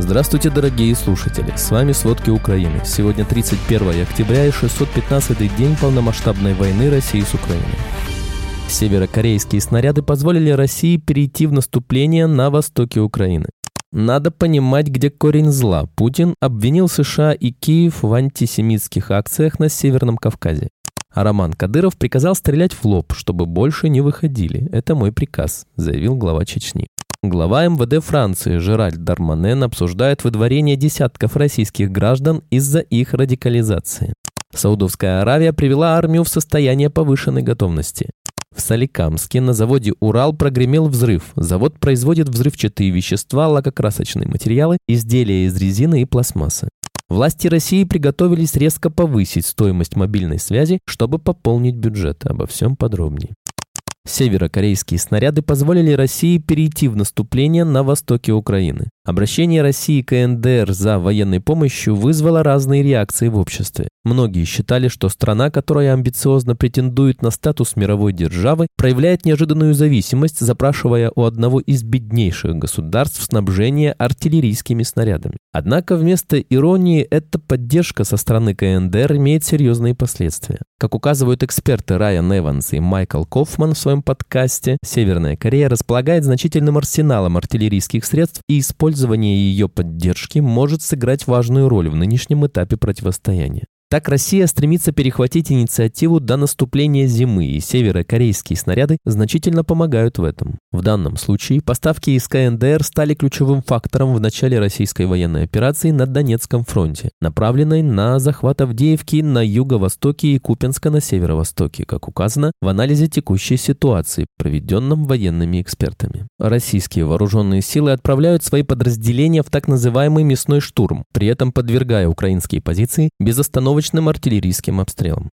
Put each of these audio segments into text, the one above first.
Здравствуйте, дорогие слушатели! С вами «Сводки Украины». Сегодня 31 октября и 615 день полномасштабной войны России с Украиной. Северокорейские снаряды позволили России перейти в наступление на востоке Украины. Надо понимать, где корень зла. Путин обвинил США и Киев в антисемитских акциях на Северном Кавказе. А Роман Кадыров приказал стрелять в лоб, чтобы больше не выходили. Это мой приказ, заявил глава Чечни. Глава МВД Франции Жеральд Дарманен обсуждает выдворение десятков российских граждан из-за их радикализации. Саудовская Аравия привела армию в состояние повышенной готовности. В Соликамске на заводе «Урал» прогремел взрыв. Завод производит взрывчатые вещества, лакокрасочные материалы, изделия из резины и пластмассы. Власти России приготовились резко повысить стоимость мобильной связи, чтобы пополнить бюджет. Обо всем подробнее. Северокорейские снаряды позволили России перейти в наступление на востоке Украины. Обращение России к КНДР за военной помощью вызвало разные реакции в обществе. Многие считали, что страна, которая амбициозно претендует на статус мировой державы, проявляет неожиданную зависимость, запрашивая у одного из беднейших государств снабжение артиллерийскими снарядами. Однако вместо иронии эта поддержка со стороны КНДР имеет серьезные последствия. Как указывают эксперты Райан Эванс и Майкл Кофман в своем подкасте, Северная Корея располагает значительным арсеналом артиллерийских средств и использует использование ее поддержки может сыграть важную роль в нынешнем этапе противостояния. Так Россия стремится перехватить инициативу до наступления зимы, и северокорейские снаряды значительно помогают в этом. В данном случае поставки из КНДР стали ключевым фактором в начале российской военной операции на Донецком фронте, направленной на захват Авдеевки на юго-востоке и Купенска на северо-востоке, как указано в анализе текущей ситуации, проведенном военными экспертами. Российские вооруженные силы отправляют свои подразделения в так называемый мясной штурм, при этом подвергая украинские позиции безостановочно остановочным артиллерийским обстрелом.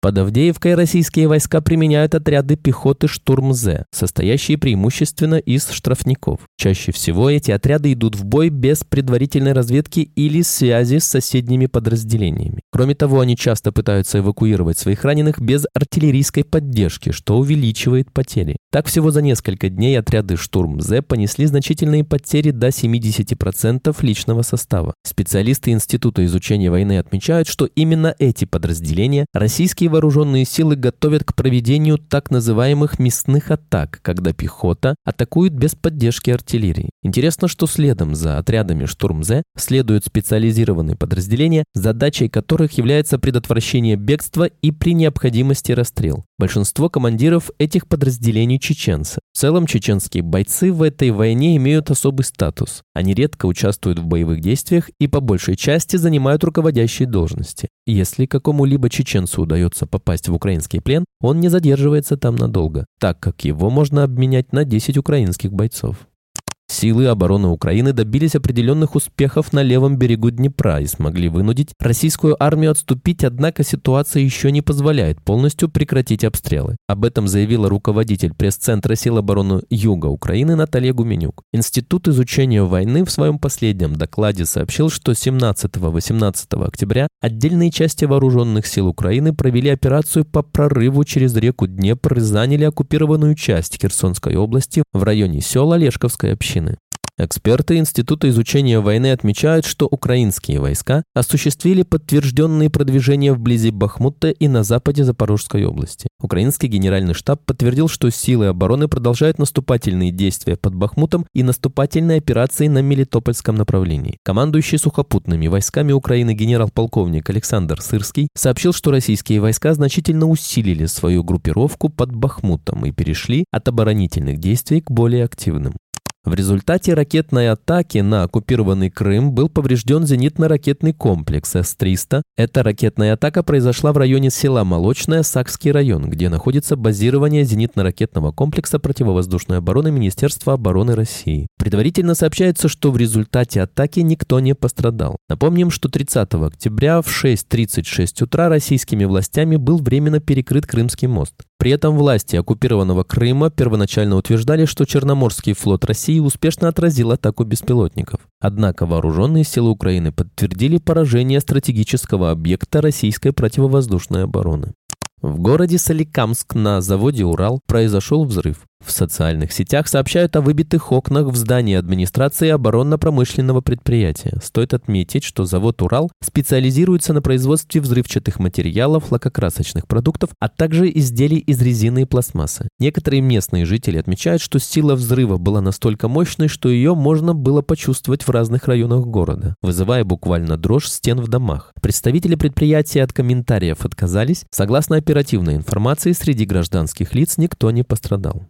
Под Авдеевкой российские войска применяют отряды пехоты «Штурм-З», состоящие преимущественно из штрафников. Чаще всего эти отряды идут в бой без предварительной разведки или связи с соседними подразделениями. Кроме того, они часто пытаются эвакуировать своих раненых без артиллерийской поддержки, что увеличивает потери. Так всего за несколько дней отряды «Штурм-З» понесли значительные потери до 70% личного состава. Специалисты Института изучения войны отмечают, что именно эти подразделения российские вооруженные силы готовят к проведению так называемых мясных атак, когда пехота атакует без поддержки артиллерии. Интересно, что следом за отрядами «Штурм-З» следуют специализированные подразделения, задачей которых является предотвращение бегства и при необходимости расстрел. Большинство командиров этих подразделений чеченцы. В целом, чеченские бойцы в этой войне имеют особый статус. Они редко участвуют в боевых действиях и по большей части занимают руководящие должности. Если какому-либо чеченцу удается попасть в украинский плен, он не задерживается там надолго, так как его можно обменять на 10 украинских бойцов. Силы обороны Украины добились определенных успехов на левом берегу Днепра и смогли вынудить российскую армию отступить, однако ситуация еще не позволяет полностью прекратить обстрелы. Об этом заявила руководитель пресс-центра сил обороны Юга Украины Наталья Гуменюк. Институт изучения войны в своем последнем докладе сообщил, что 17-18 октября отдельные части вооруженных сил Украины провели операцию по прорыву через реку Днепр и заняли оккупированную часть Херсонской области в районе села Лешковской общины общины. Эксперты Института изучения войны отмечают, что украинские войска осуществили подтвержденные продвижения вблизи Бахмута и на западе Запорожской области. Украинский генеральный штаб подтвердил, что силы обороны продолжают наступательные действия под Бахмутом и наступательные операции на Мелитопольском направлении. Командующий сухопутными войсками Украины генерал-полковник Александр Сырский сообщил, что российские войска значительно усилили свою группировку под Бахмутом и перешли от оборонительных действий к более активным. В результате ракетной атаки на оккупированный Крым был поврежден зенитно-ракетный комплекс С-300. Эта ракетная атака произошла в районе села Молочное, Сакский район, где находится базирование зенитно-ракетного комплекса противовоздушной обороны Министерства обороны России. Предварительно сообщается, что в результате атаки никто не пострадал. Напомним, что 30 октября в 6.36 утра российскими властями был временно перекрыт Крымский мост. При этом власти оккупированного Крыма первоначально утверждали, что Черноморский флот России успешно отразил атаку беспилотников. Однако вооруженные силы Украины подтвердили поражение стратегического объекта российской противовоздушной обороны. В городе Соликамск на заводе «Урал» произошел взрыв. В социальных сетях сообщают о выбитых окнах в здании администрации оборонно-промышленного предприятия. Стоит отметить, что завод «Урал» специализируется на производстве взрывчатых материалов, лакокрасочных продуктов, а также изделий из резины и пластмассы. Некоторые местные жители отмечают, что сила взрыва была настолько мощной, что ее можно было почувствовать в разных районах города, вызывая буквально дрожь стен в домах. Представители предприятия от комментариев отказались. Согласно оперативной информации, среди гражданских лиц никто не пострадал.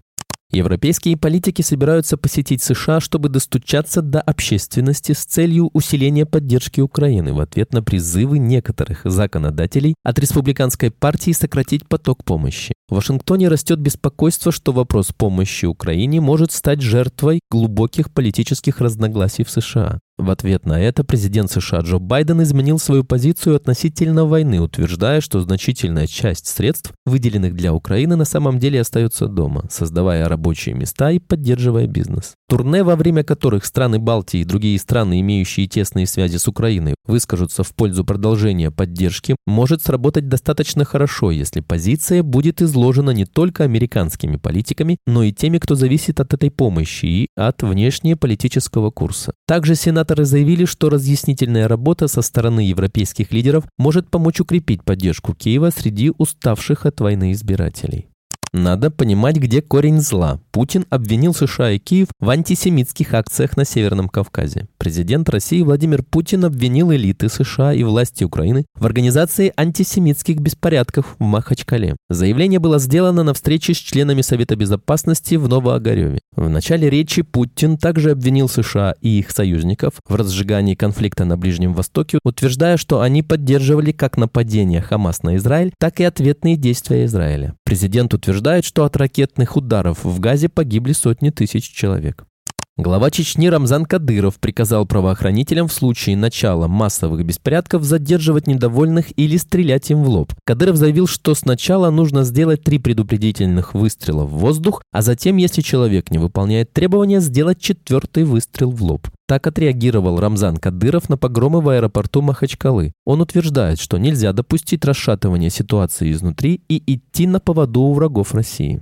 Европейские политики собираются посетить США, чтобы достучаться до общественности с целью усиления поддержки Украины в ответ на призывы некоторых законодателей от республиканской партии сократить поток помощи. В Вашингтоне растет беспокойство, что вопрос помощи Украине может стать жертвой глубоких политических разногласий в США. В ответ на это президент США Джо Байден изменил свою позицию относительно войны, утверждая, что значительная часть средств, выделенных для Украины, на самом деле остается дома, создавая рабочие места и поддерживая бизнес. Турне, во время которых страны Балтии и другие страны, имеющие тесные связи с Украиной, выскажутся в пользу продолжения поддержки, может сработать достаточно хорошо, если позиция будет изложена не только американскими политиками, но и теми, кто зависит от этой помощи и от внешнеполитического курса. Также Сенат Сенаторы заявили, что разъяснительная работа со стороны европейских лидеров может помочь укрепить поддержку Киева среди уставших от войны избирателей. Надо понимать, где корень зла. Путин обвинил США и Киев в антисемитских акциях на Северном Кавказе. Президент России Владимир Путин обвинил элиты США и власти Украины в организации антисемитских беспорядков в Махачкале. Заявление было сделано на встрече с членами Совета Безопасности в Новоогареве. В начале речи Путин также обвинил США и их союзников в разжигании конфликта на Ближнем Востоке, утверждая, что они поддерживали как нападение Хамас на Израиль, так и ответные действия Израиля. Президент утверждает, что от ракетных ударов в Газе погибли сотни тысяч человек. Глава Чечни Рамзан Кадыров приказал правоохранителям в случае начала массовых беспорядков задерживать недовольных или стрелять им в лоб. Кадыров заявил, что сначала нужно сделать три предупредительных выстрела в воздух, а затем, если человек не выполняет требования, сделать четвертый выстрел в лоб. Так отреагировал Рамзан Кадыров на погромы в аэропорту Махачкалы. Он утверждает, что нельзя допустить расшатывания ситуации изнутри и идти на поводу у врагов России.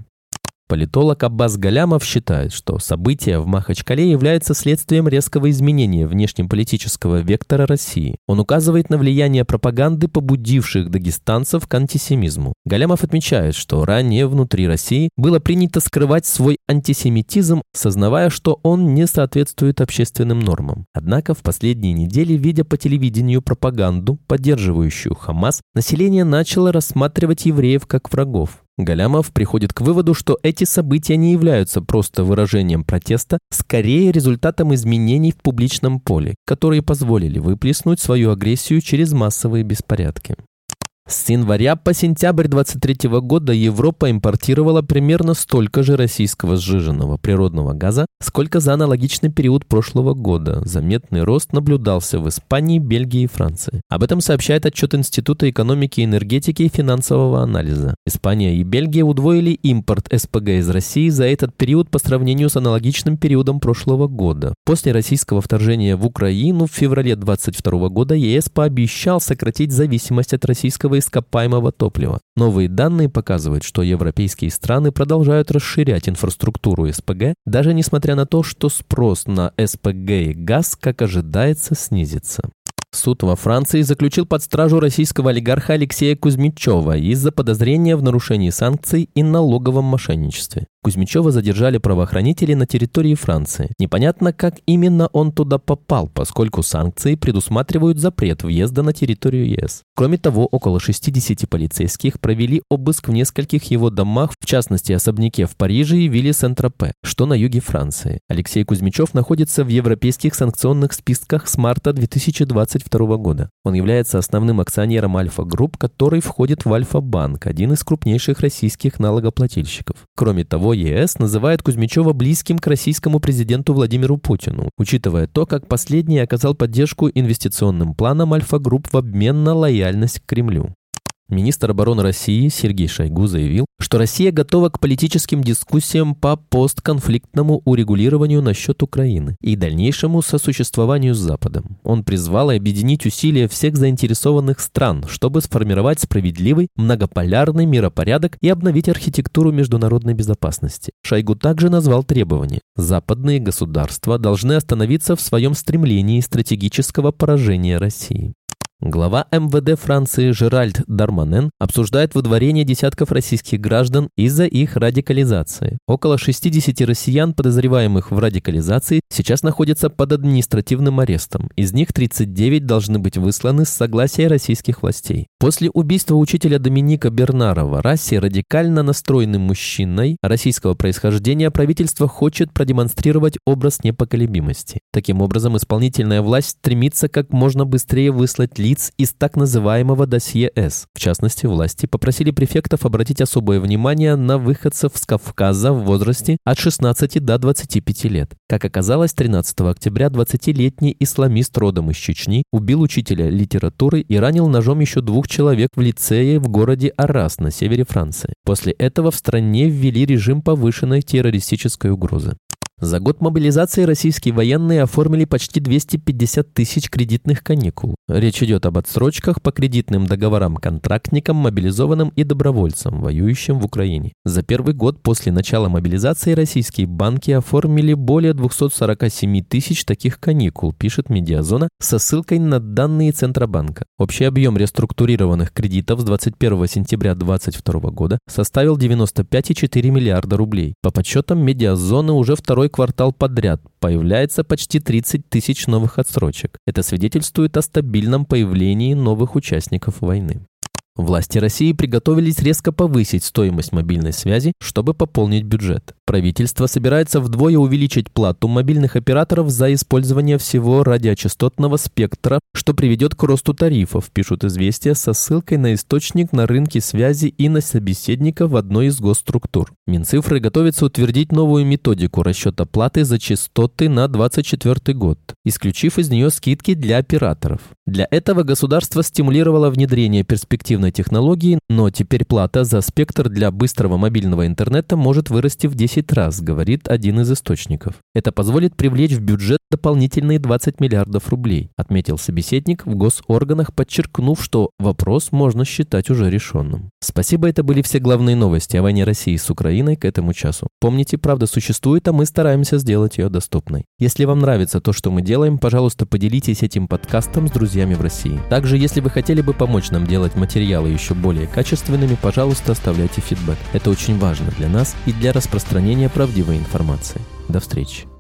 Политолог Аббас Галямов считает, что события в Махачкале являются следствием резкого изменения внешнеполитического вектора России. Он указывает на влияние пропаганды, побудивших дагестанцев к антисемизму. Галямов отмечает, что ранее внутри России было принято скрывать свой антисемитизм, сознавая, что он не соответствует общественным нормам. Однако в последние недели, видя по телевидению пропаганду, поддерживающую Хамас, население начало рассматривать евреев как врагов. Галямов приходит к выводу, что эти события не являются просто выражением протеста, скорее результатом изменений в публичном поле, которые позволили выплеснуть свою агрессию через массовые беспорядки. С января по сентябрь 23 года Европа импортировала примерно столько же российского сжиженного природного газа, сколько за аналогичный период прошлого года. Заметный рост наблюдался в Испании, Бельгии и Франции. Об этом сообщает отчет Института экономики, энергетики и финансового анализа. Испания и Бельгия удвоили импорт СПГ из России за этот период по сравнению с аналогичным периодом прошлого года. После российского вторжения в Украину в феврале 22 года ЕС пообещал сократить зависимость от российского ископаемого топлива. Новые данные показывают, что европейские страны продолжают расширять инфраструктуру СПГ, даже несмотря на то, что спрос на СПГ и газ, как ожидается, снизится. Суд во Франции заключил под стражу российского олигарха Алексея Кузьмичева из-за подозрения в нарушении санкций и налоговом мошенничестве. Кузьмичева задержали правоохранители на территории Франции. Непонятно, как именно он туда попал, поскольку санкции предусматривают запрет въезда на территорию ЕС. Кроме того, около 60 полицейских провели обыск в нескольких его домах, в частности особняке в Париже и вилле Сент-Тропе, что на юге Франции. Алексей Кузьмичев находится в европейских санкционных списках с марта 2022 года. Он является основным акционером Альфа-Групп, который входит в Альфа-Банк, один из крупнейших российских налогоплательщиков. Кроме того, ЕС называет Кузьмичева близким к российскому президенту Владимиру Путину, учитывая то, как последний оказал поддержку инвестиционным планам Альфа-Групп в обмен на лояльность к Кремлю. Министр обороны России Сергей Шойгу заявил, что Россия готова к политическим дискуссиям по постконфликтному урегулированию насчет Украины и дальнейшему сосуществованию с Западом. Он призвал объединить усилия всех заинтересованных стран, чтобы сформировать справедливый, многополярный миропорядок и обновить архитектуру международной безопасности. Шойгу также назвал требования. Западные государства должны остановиться в своем стремлении стратегического поражения России. Глава МВД Франции Жеральд Дарманен обсуждает выдворение десятков российских граждан из-за их радикализации. Около 60 россиян, подозреваемых в радикализации, сейчас находятся под административным арестом. Из них 39 должны быть высланы с согласия российских властей. После убийства учителя Доминика Бернарова расе радикально настроенным мужчиной российского происхождения правительство хочет продемонстрировать образ непоколебимости. Таким образом, исполнительная власть стремится как можно быстрее выслать лиц из так называемого досье С. В частности, власти попросили префектов обратить особое внимание на выходцев с Кавказа в возрасте от 16 до 25 лет. Как оказалось, 13 октября 20-летний исламист родом из Чечни убил учителя литературы и ранил ножом еще двух человек в лицее в городе Арас на севере Франции. После этого в стране ввели режим повышенной террористической угрозы. За год мобилизации российские военные оформили почти 250 тысяч кредитных каникул. Речь идет об отсрочках по кредитным договорам контрактникам, мобилизованным и добровольцам, воюющим в Украине. За первый год после начала мобилизации российские банки оформили более 247 тысяч таких каникул, пишет Медиазона со ссылкой на данные Центробанка. Общий объем реструктурированных кредитов с 21 сентября 2022 года составил 95,4 миллиарда рублей. По подсчетам Медиазона уже второй второй квартал подряд появляется почти 30 тысяч новых отсрочек. Это свидетельствует о стабильном появлении новых участников войны. Власти России приготовились резко повысить стоимость мобильной связи, чтобы пополнить бюджет. Правительство собирается вдвое увеличить плату мобильных операторов за использование всего радиочастотного спектра, что приведет к росту тарифов, пишут известия со ссылкой на источник на рынке связи и на собеседника в одной из госструктур. Минцифры готовится утвердить новую методику расчета платы за частоты на 2024 год, исключив из нее скидки для операторов. Для этого государство стимулировало внедрение перспективной технологии, но теперь плата за спектр для быстрого мобильного интернета может вырасти в 10 10 раз, говорит один из источников. Это позволит привлечь в бюджет дополнительные 20 миллиардов рублей, отметил собеседник в госорганах, подчеркнув, что вопрос можно считать уже решенным. Спасибо, это были все главные новости о войне России с Украиной к этому часу. Помните, правда существует, а мы стараемся сделать ее доступной. Если вам нравится то, что мы делаем, пожалуйста, поделитесь этим подкастом с друзьями в России. Также, если вы хотели бы помочь нам делать материалы еще более качественными, пожалуйста, оставляйте фидбэк. Это очень важно для нас и для распространения правдивой информации. До встречи.